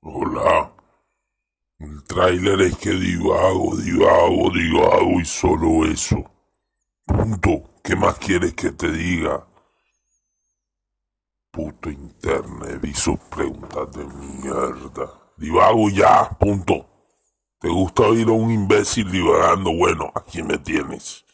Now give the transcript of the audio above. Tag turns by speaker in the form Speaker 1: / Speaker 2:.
Speaker 1: Hola. El tráiler es que divago, divago, divago y solo eso. Punto. ¿Qué más quieres que te diga? Puto internet y sus preguntas de mierda. Divago ya, punto. ¿Te gusta oír a un imbécil divagando? Bueno, aquí me tienes.